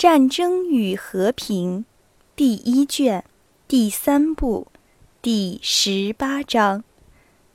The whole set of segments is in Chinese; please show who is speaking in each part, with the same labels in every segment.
Speaker 1: 战争与和平》第一卷第三部第十八章。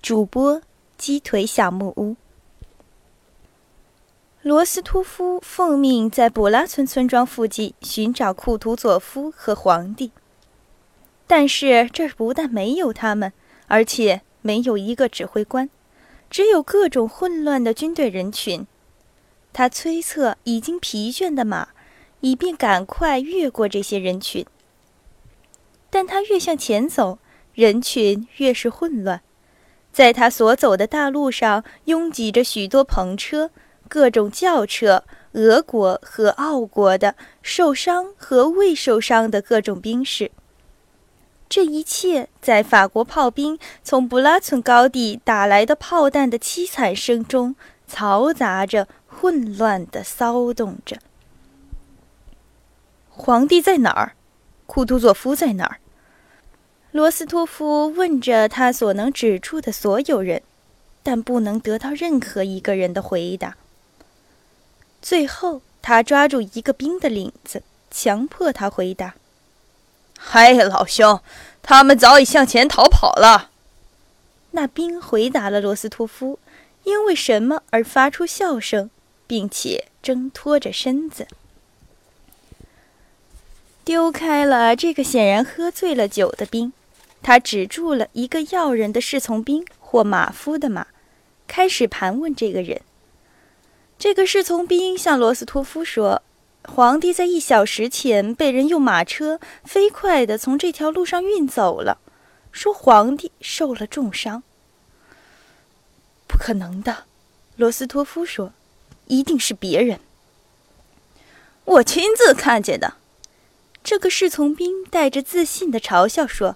Speaker 1: 主播鸡腿小木屋。罗斯托夫奉命在布拉村村庄附近寻找库图佐夫和皇帝，但是这儿不但没有他们，而且没有一个指挥官。只有各种混乱的军队人群，他催策已经疲倦的马，以便赶快越过这些人群。但他越向前走，人群越是混乱。在他所走的大路上，拥挤着许多篷车、各种轿车，俄国和奥国的受伤和未受伤的各种兵士。这一切在法国炮兵从布拉村高地打来的炮弹的凄惨声中，嘈杂着、混乱地骚动着。皇帝在哪儿？库图佐夫在哪儿？罗斯托夫问着他所能指出的所有人，但不能得到任何一个人的回答。最后，他抓住一个兵的领子，强迫他回答。
Speaker 2: 嗨，老兄，他们早已向前逃跑了。
Speaker 1: 那兵回答了罗斯托夫，因为什么而发出笑声，并且挣脱着身子，丢开了这个显然喝醉了酒的兵。他止住了一个要人的侍从兵或马夫的马，开始盘问这个人。这个侍从兵向罗斯托夫说。皇帝在一小时前被人用马车飞快地从这条路上运走了，说皇帝受了重伤。不可能的，罗斯托夫说，一定是别人。
Speaker 2: 我亲自看见的。
Speaker 1: 这个侍从兵带着自信的嘲笑说：“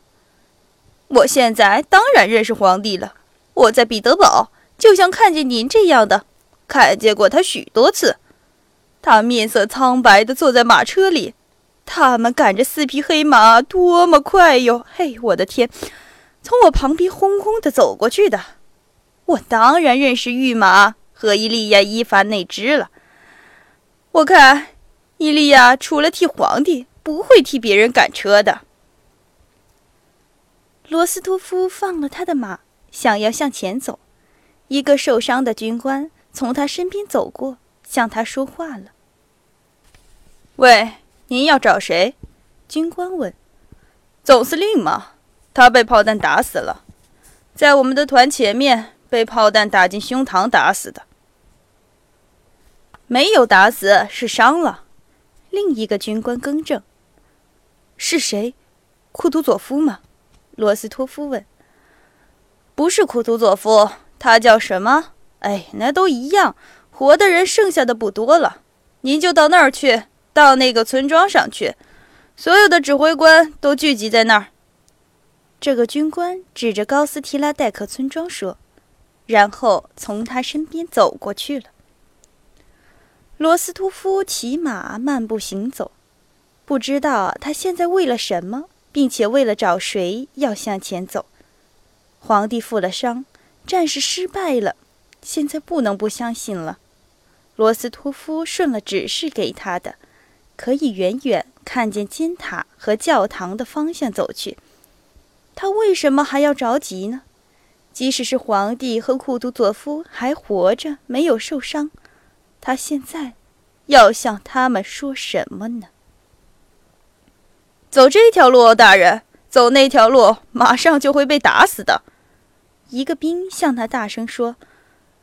Speaker 2: 我现在当然认识皇帝了。我在彼得堡，就像看见您这样的，看见过他许多次。”他面色苍白的坐在马车里，他们赶着四匹黑马，多么快哟！嘿，我的天，从我旁边轰轰的走过去的。我当然认识御马和伊利亚·伊凡那只了。我看，伊利亚除了替皇帝，不会替别人赶车的。
Speaker 1: 罗斯托夫放了他的马，想要向前走，一个受伤的军官从他身边走过，向他说话了。
Speaker 2: 喂，您要找谁？军官问。总司令吗？他被炮弹打死了，在我们的团前面被炮弹打进胸膛打死的。没有打死，是伤了。
Speaker 1: 另一个军官更正。
Speaker 2: 是谁？库图佐夫吗？罗斯托夫问。不是库图佐夫，他叫什么？哎，那都一样。活的人剩下的不多了，您就到那儿去。到那个村庄上去，所有的指挥官都聚集在那儿。
Speaker 1: 这个军官指着高斯提拉代克村庄说，然后从他身边走过去了。罗斯托夫骑马漫步行走，不知道他现在为了什么，并且为了找谁要向前走。皇帝负了伤，战士失败了，现在不能不相信了。罗斯托夫顺了指示给他的。可以远远看见金塔和教堂的方向走去。他为什么还要着急呢？即使是皇帝和库图佐夫还活着，没有受伤，他现在要向他们说什么呢？
Speaker 2: 走这条路，大人；走那条路，马上就会被打死的。
Speaker 1: 一个兵向他大声说：“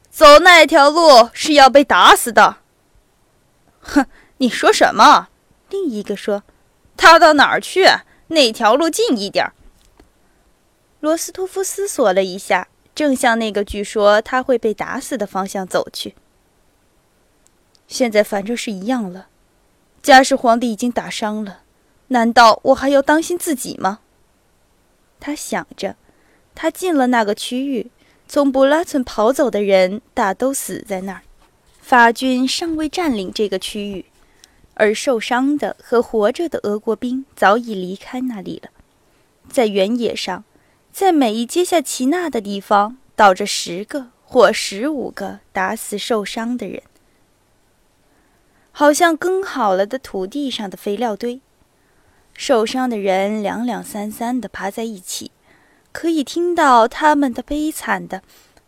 Speaker 2: 走那条路是要被打死的。”哼。你说什么？
Speaker 1: 另一个说：“
Speaker 2: 他到哪儿去？那条路近一点。”
Speaker 1: 罗斯托夫思索了一下，正向那个据说他会被打死的方向走去。现在反正是一样了。假使皇帝已经打伤了，难道我还要当心自己吗？他想着。他进了那个区域，从布拉村跑走的人大都死在那儿。法军尚未占领这个区域。而受伤的和活着的俄国兵早已离开那里了。在原野上，在每一接下齐纳的地方，倒着十个或十五个打死受伤的人。好像耕好了的土地上的肥料堆。受伤的人两两三三地爬在一起，可以听到他们的悲惨的，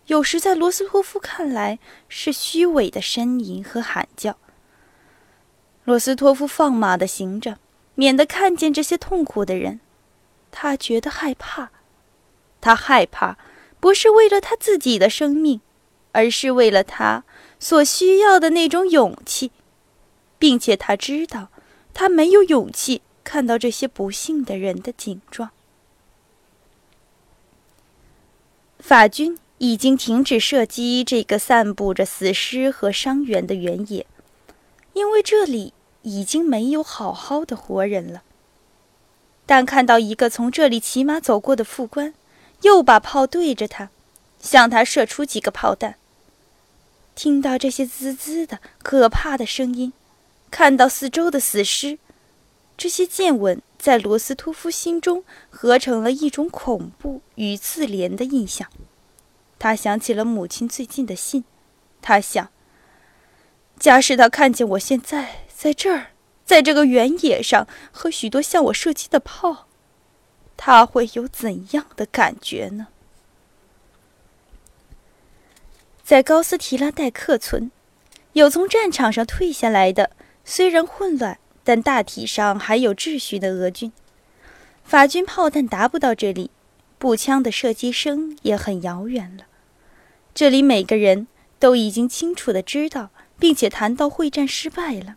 Speaker 1: 有时在罗斯托夫看来是虚伪的呻吟和喊叫。罗斯托夫放马地行着，免得看见这些痛苦的人。他觉得害怕，他害怕，不是为了他自己的生命，而是为了他所需要的那种勇气，并且他知道，他没有勇气。看到这些不幸的人的景状，法军已经停止射击这个散布着死尸和伤员的原野，因为这里已经没有好好的活人了。但看到一个从这里骑马走过的副官，又把炮对着他，向他射出几个炮弹。听到这些滋滋的可怕的声音，看到四周的死尸。这些见闻在罗斯托夫心中合成了一种恐怖与自怜的印象。他想起了母亲最近的信。他想：假使他看见我现在在这儿，在这个原野上和许多向我射击的炮，他会有怎样的感觉呢？在高斯提拉代克村，有从战场上退下来的，虽然混乱。但大体上还有秩序的俄军，法军炮弹达不到这里，步枪的射击声也很遥远了。这里每个人都已经清楚的知道，并且谈到会战失败了。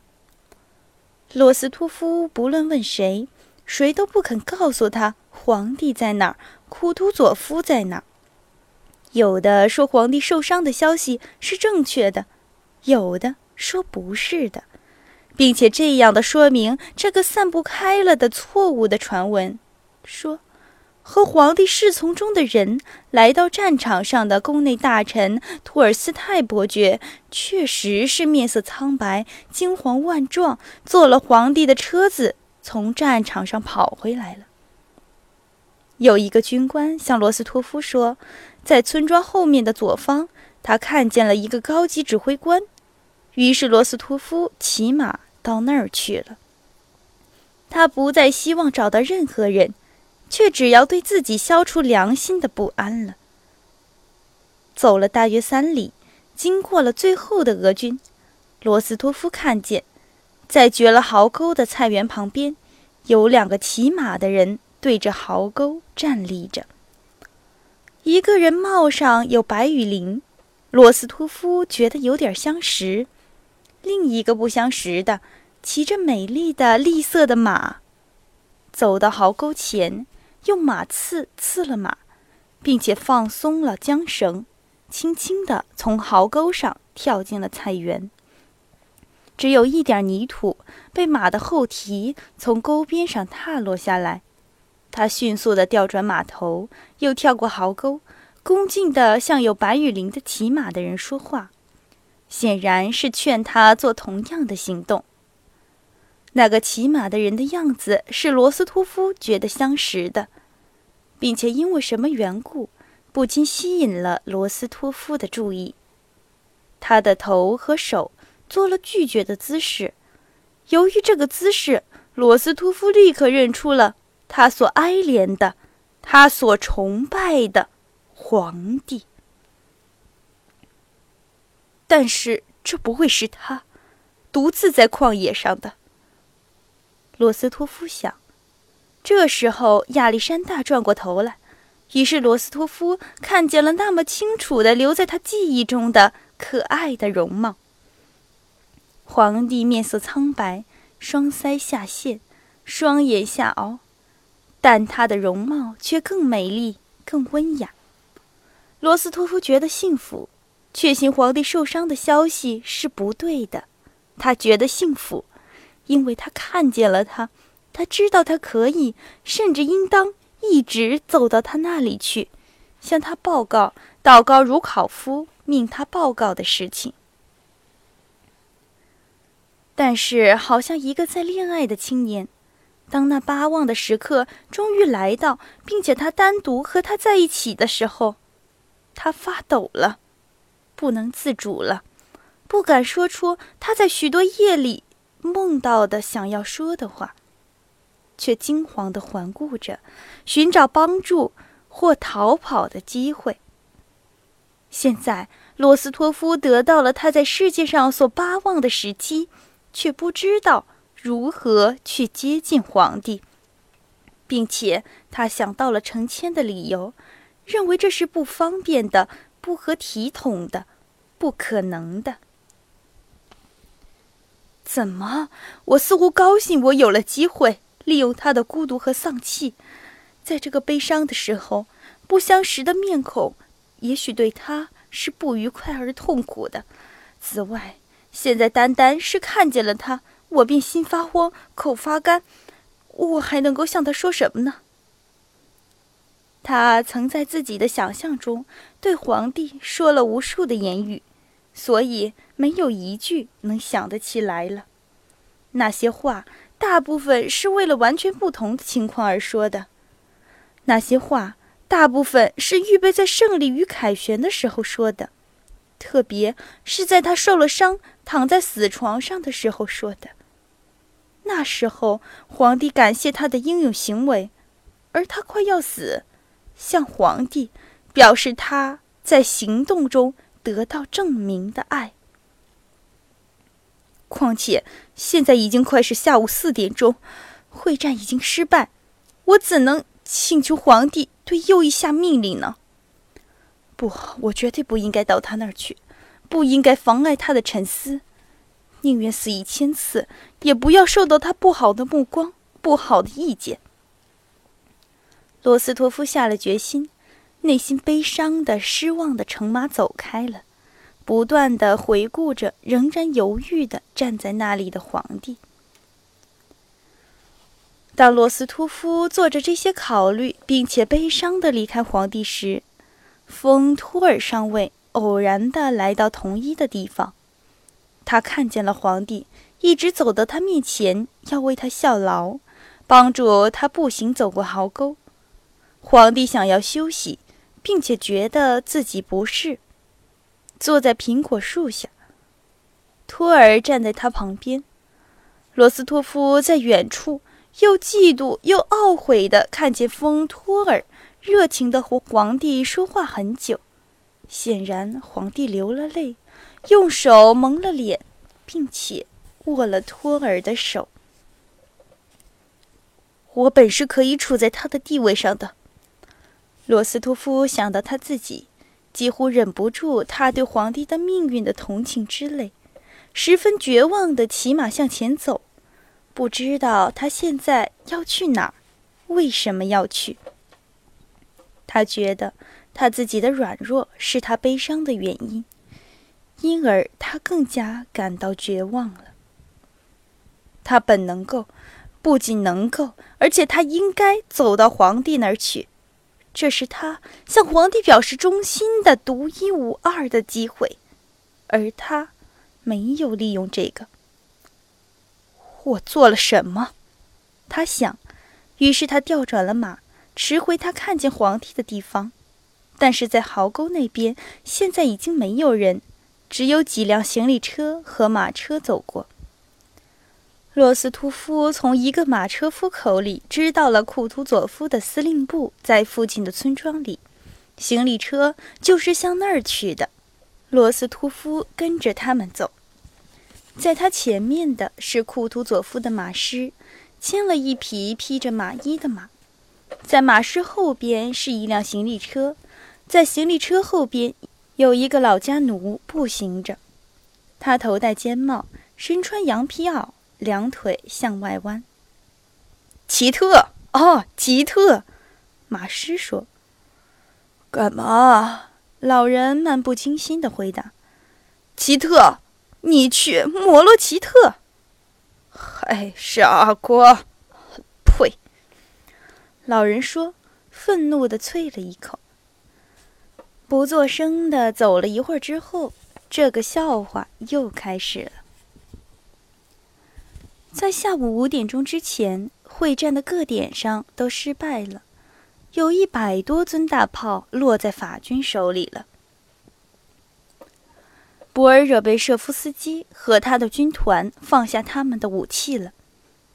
Speaker 1: 罗斯托夫不论问谁，谁都不肯告诉他皇帝在哪儿，库图佐夫在哪儿。有的说皇帝受伤的消息是正确的，有的说不是的。并且这样的说明这个散不开了的错误的传闻，说，和皇帝侍从中的人来到战场上的宫内大臣托尔斯泰伯爵，确实是面色苍白、惊慌万状，坐了皇帝的车子从战场上跑回来了。有一个军官向罗斯托夫说，在村庄后面的左方，他看见了一个高级指挥官。于是罗斯托夫骑马。到那儿去了。他不再希望找到任何人，却只要对自己消除良心的不安了。走了大约三里，经过了最后的俄军，罗斯托夫看见，在掘了壕沟的菜园旁边，有两个骑马的人对着壕沟站立着。一个人帽上有白羽翎，罗斯托夫觉得有点相识；另一个不相识的。骑着美丽的栗色的马，走到壕沟前，用马刺刺了马，并且放松了缰绳，轻轻地从壕沟上跳进了菜园。只有一点泥土被马的后蹄从沟边上踏落下来，他迅速地调转马头，又跳过壕沟，恭敬地向有白羽翎的骑马的人说话，显然是劝他做同样的行动。那个骑马的人的样子是罗斯托夫觉得相识的，并且因为什么缘故，不禁吸引了罗斯托夫的注意。他的头和手做了拒绝的姿势。由于这个姿势，罗斯托夫立刻认出了他所哀怜的、他所崇拜的皇帝。但是这不会是他独自在旷野上的。罗斯托夫想，这时候亚历山大转过头来，于是罗斯托夫看见了那么清楚的留在他记忆中的可爱的容貌。皇帝面色苍白，双腮下陷，双眼下凹，但他的容貌却更美丽、更温雅。罗斯托夫觉得幸福，确信皇帝受伤的消息是不对的。他觉得幸福。因为他看见了他，他知道他可以，甚至应当一直走到他那里去，向他报告道高如考夫命他报告的事情。但是，好像一个在恋爱的青年，当那巴望的时刻终于来到，并且他单独和他在一起的时候，他发抖了，不能自主了，不敢说出他在许多夜里梦到的想要说的话，却惊慌地环顾着，寻找帮助或逃跑的机会。现在，罗斯托夫得到了他在世界上所巴望的时机，却不知道如何去接近皇帝，并且他想到了成千的理由，认为这是不方便的、不合体统的、不可能的。怎么？我似乎高兴，我有了机会利用他的孤独和丧气，在这个悲伤的时候，不相识的面孔，也许对他是不愉快而痛苦的。此外，现在单单是看见了他，我便心发慌，口发干，我还能够向他说什么呢？他曾在自己的想象中对皇帝说了无数的言语。所以没有一句能想得起来了。那些话大部分是为了完全不同的情况而说的。那些话大部分是预备在胜利与凯旋的时候说的，特别是在他受了伤、躺在死床上的时候说的。那时候，皇帝感谢他的英勇行为，而他快要死，向皇帝表示他在行动中。得到证明的爱。况且现在已经快是下午四点钟，会战已经失败，我怎能请求皇帝对右翼下命令呢？不，我绝对不应该到他那儿去，不应该妨碍他的沉思，宁愿死一千次，也不要受到他不好的目光、不好的意见。罗斯托夫下了决心。内心悲伤的、失望的乘马走开了，不断的回顾着仍然犹豫的站在那里的皇帝。当罗斯托夫做着这些考虑，并且悲伤的离开皇帝时，风托尔上尉偶然的来到同一的地方，他看见了皇帝，一直走到他面前，要为他效劳，帮助他步行走过壕沟。皇帝想要休息。并且觉得自己不适，坐在苹果树下。托尔站在他旁边，罗斯托夫在远处又嫉妒又懊悔地看见风托尔热情地和皇帝说话很久。显然，皇帝流了泪，用手蒙了脸，并且握了托尔的手。我本是可以处在他的地位上的。罗斯托夫想到他自己，几乎忍不住他对皇帝的命运的同情之泪，十分绝望地骑马向前走，不知道他现在要去哪儿，为什么要去。他觉得他自己的软弱是他悲伤的原因，因而他更加感到绝望了。他本能够，不仅能够，而且他应该走到皇帝那儿去。这是他向皇帝表示忠心的独一无二的机会，而他没有利用这个。我做了什么？他想。于是他调转了马，驰回他看见皇帝的地方。但是在壕沟那边，现在已经没有人，只有几辆行李车和马车走过。罗斯托夫从一个马车夫口里知道了库图佐夫的司令部在附近的村庄里，行李车就是向那儿去的。罗斯托夫跟着他们走，在他前面的是库图佐夫的马师，牵了一匹披着马衣的马；在马师后边是一辆行李车，在行李车后边有一个老家奴步行着，他头戴尖帽，身穿羊皮袄。两腿向外弯。奇特哦，奇特，马师说。干嘛？老人漫不经心的回答。奇特，你去摩洛奇特。嗨，傻瓜！呸！老人说，愤怒的啐了一口，不作声的走了一会儿之后，这个笑话又开始了。在下午五点钟之前，会战的各点上都失败了，有一百多尊大炮落在法军手里了。博尔热贝舍夫斯基和他的军团放下他们的武器了。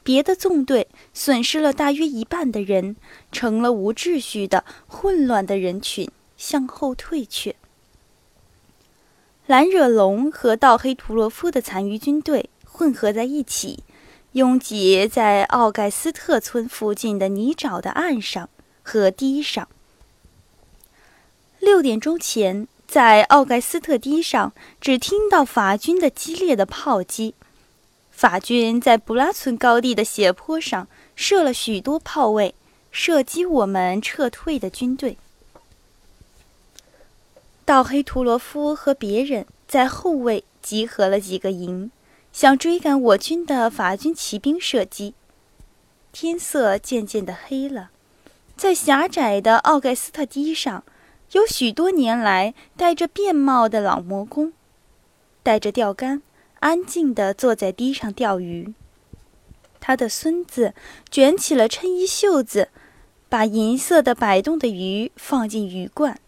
Speaker 1: 别的纵队损失了大约一半的人，成了无秩序的、混乱的人群，向后退却。兰惹龙和道黑图罗夫的残余军队混合在一起，拥挤在奥盖斯特村附近的泥沼的岸上和堤上。六点钟前。在奥盖斯特堤上，只听到法军的激烈的炮击。法军在布拉村高地的斜坡上设了许多炮位，射击我们撤退的军队。道黑图罗夫和别人在后卫集合了几个营，想追赶我军的法军骑兵射击。天色渐渐的黑了，在狭窄的奥盖斯特堤上。有许多年来戴着便帽的老魔工，带着钓竿，安静的坐在堤上钓鱼。他的孙子卷起了衬衣袖子，把银色的摆动的鱼放进鱼罐。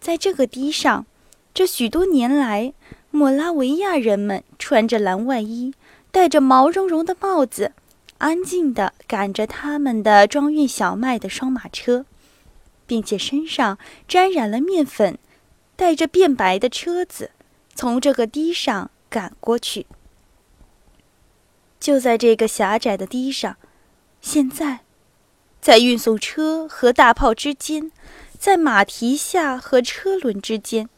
Speaker 1: 在这个堤上，这许多年来，莫拉维亚人们穿着蓝外衣，戴着毛茸茸的帽子，安静地赶着他们的装运小麦的双马车。并且身上沾染了面粉，带着变白的车子从这个堤上赶过去。就在这个狭窄的堤上，现在，在运送车和大炮之间，在马蹄下和车轮之间，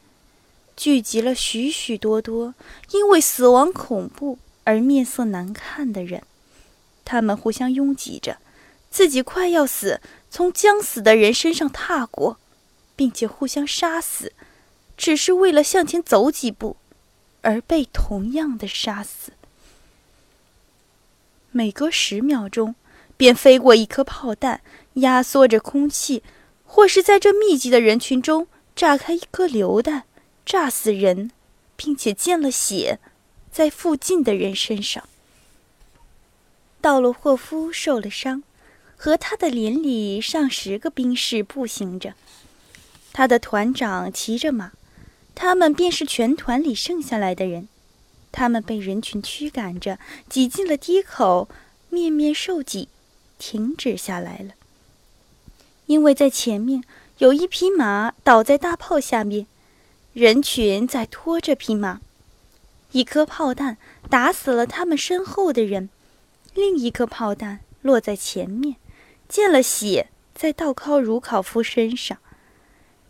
Speaker 1: 聚集了许许多多因为死亡恐怖而面色难看的人，他们互相拥挤着，自己快要死。从将死的人身上踏过，并且互相杀死，只是为了向前走几步，而被同样的杀死。每隔十秒钟，便飞过一颗炮弹，压缩着空气，或是在这密集的人群中炸开一颗榴弹，炸死人，并且溅了血，在附近的人身上。道洛霍夫受了伤。和他的连里上十个兵士步行着，他的团长骑着马，他们便是全团里剩下来的人。他们被人群驱赶着，挤进了堤口，面面受挤，停止下来了。因为在前面有一匹马倒在大炮下面，人群在拖着匹马。一颗炮弹打死了他们身后的人，另一颗炮弹落在前面。溅了血在道考茹考夫身上，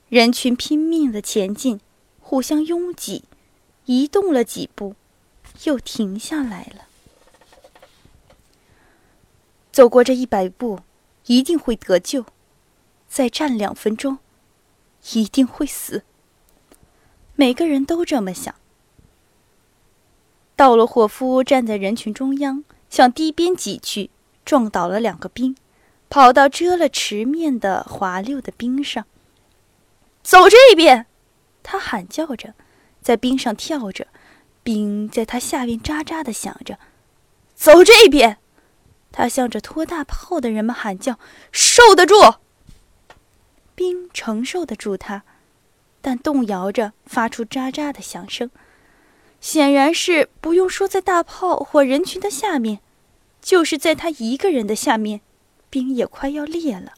Speaker 1: 人群拼命的前进，互相拥挤，移动了几步，又停下来了。走过这一百步，一定会得救；再站两分钟，一定会死。每个人都这么想。道洛霍夫站在人群中央，向堤边挤去，撞倒了两个兵。跑到遮了池面的滑溜的冰上，走这边！他喊叫着，在冰上跳着，冰在他下面喳喳的响着。走这边！他向着拖大炮的人们喊叫：“受得住！”冰承受得住他，但动摇着，发出喳喳的响声。显然是不用说，在大炮或人群的下面，就是在他一个人的下面。冰也快要裂了，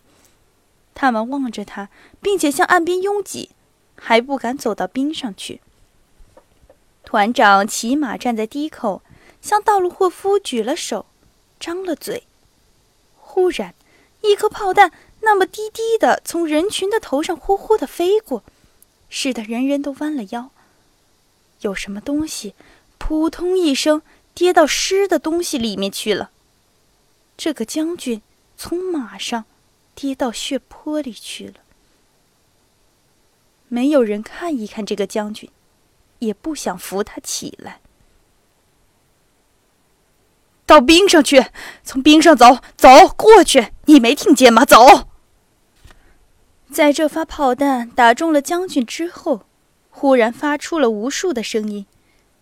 Speaker 1: 他们望着他，并且向岸边拥挤，还不敢走到冰上去。团长骑马站在堤口，向道路霍夫举了手，张了嘴。忽然，一颗炮弹那么低低的从人群的头上呼呼的飞过，使得人人都弯了腰。有什么东西“扑通”一声跌到湿的东西里面去了。这个将军。从马上跌到血泊里去了。没有人看一看这个将军，也不想扶他起来。到冰上去，从冰上走，走过去。你没听见吗？走。在这发炮弹打中了将军之后，忽然发出了无数的声音，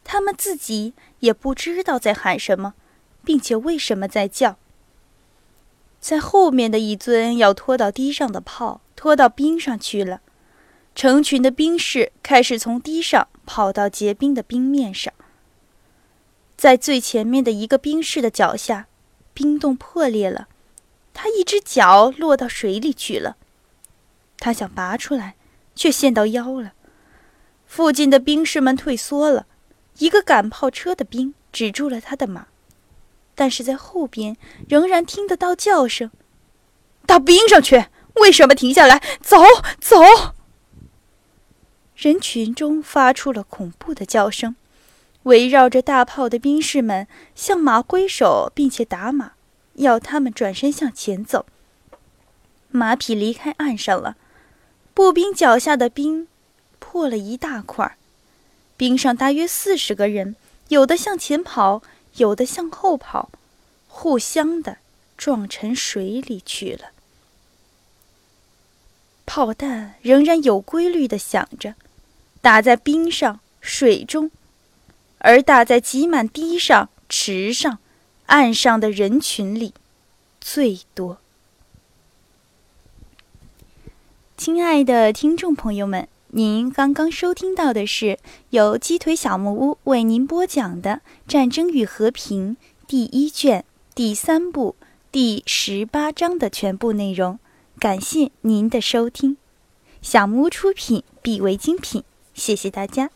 Speaker 1: 他们自己也不知道在喊什么，并且为什么在叫。在后面的一尊要拖到堤上的炮拖到冰上去了，成群的兵士开始从堤上跑到结冰的冰面上。在最前面的一个兵士的脚下，冰洞破裂了，他一只脚落到水里去了。他想拔出来，却陷到腰了。附近的兵士们退缩了，一个赶炮车的兵止住了他的马，但是在后边仍然听得到叫声：“
Speaker 2: 到冰上去！为什么停下来？走走！”
Speaker 1: 人群中发出了恐怖的叫声。围绕着大炮的兵士们向马挥手，并且打马，要他们转身向前走。马匹离开岸上了，步兵脚下的冰破了一大块。冰上大约四十个人，有的向前跑，有的向后跑，互相的撞沉水里去了。炮弹仍然有规律的响着，打在冰上、水中。而打在挤满堤上、池上、岸上的人群里，最多。亲爱的听众朋友们，您刚刚收听到的是由鸡腿小木屋为您播讲的《战争与和平》第一卷第三部第十八章的全部内容。感谢您的收听，小木屋出品，必为精品。谢谢大家。